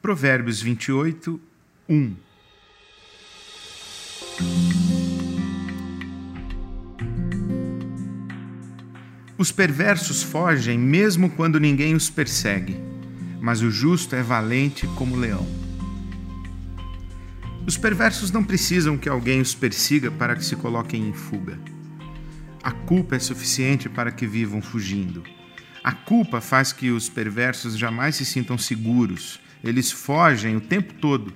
Provérbios 28, 1. Os perversos fogem mesmo quando ninguém os persegue, mas o justo é valente como leão. Os perversos não precisam que alguém os persiga para que se coloquem em fuga. A culpa é suficiente para que vivam fugindo. A culpa faz que os perversos jamais se sintam seguros eles fogem o tempo todo.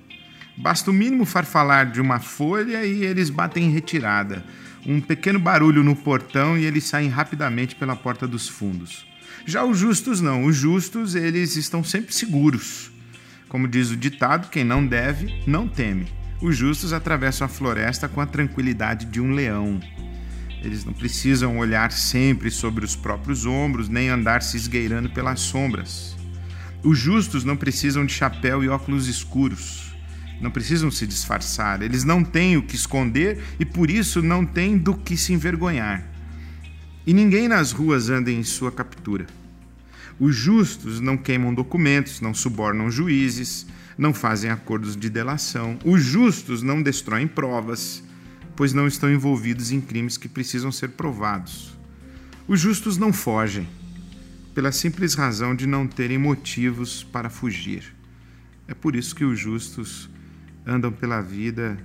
Basta o mínimo farfalar de uma folha e eles batem em retirada. Um pequeno barulho no portão e eles saem rapidamente pela porta dos fundos. Já os justos não. Os justos, eles estão sempre seguros. Como diz o ditado, quem não deve, não teme. Os justos atravessam a floresta com a tranquilidade de um leão. Eles não precisam olhar sempre sobre os próprios ombros, nem andar se esgueirando pelas sombras. Os justos não precisam de chapéu e óculos escuros. Não precisam se disfarçar. Eles não têm o que esconder e por isso não têm do que se envergonhar. E ninguém nas ruas anda em sua captura. Os justos não queimam documentos, não subornam juízes, não fazem acordos de delação. Os justos não destroem provas, pois não estão envolvidos em crimes que precisam ser provados. Os justos não fogem pela simples razão de não terem motivos para fugir. É por isso que os justos andam pela vida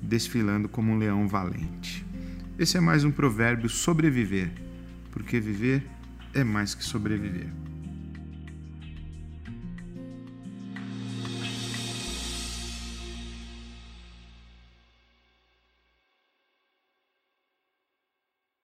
desfilando como um leão valente. Esse é mais um provérbio sobreviver, porque viver é mais que sobreviver.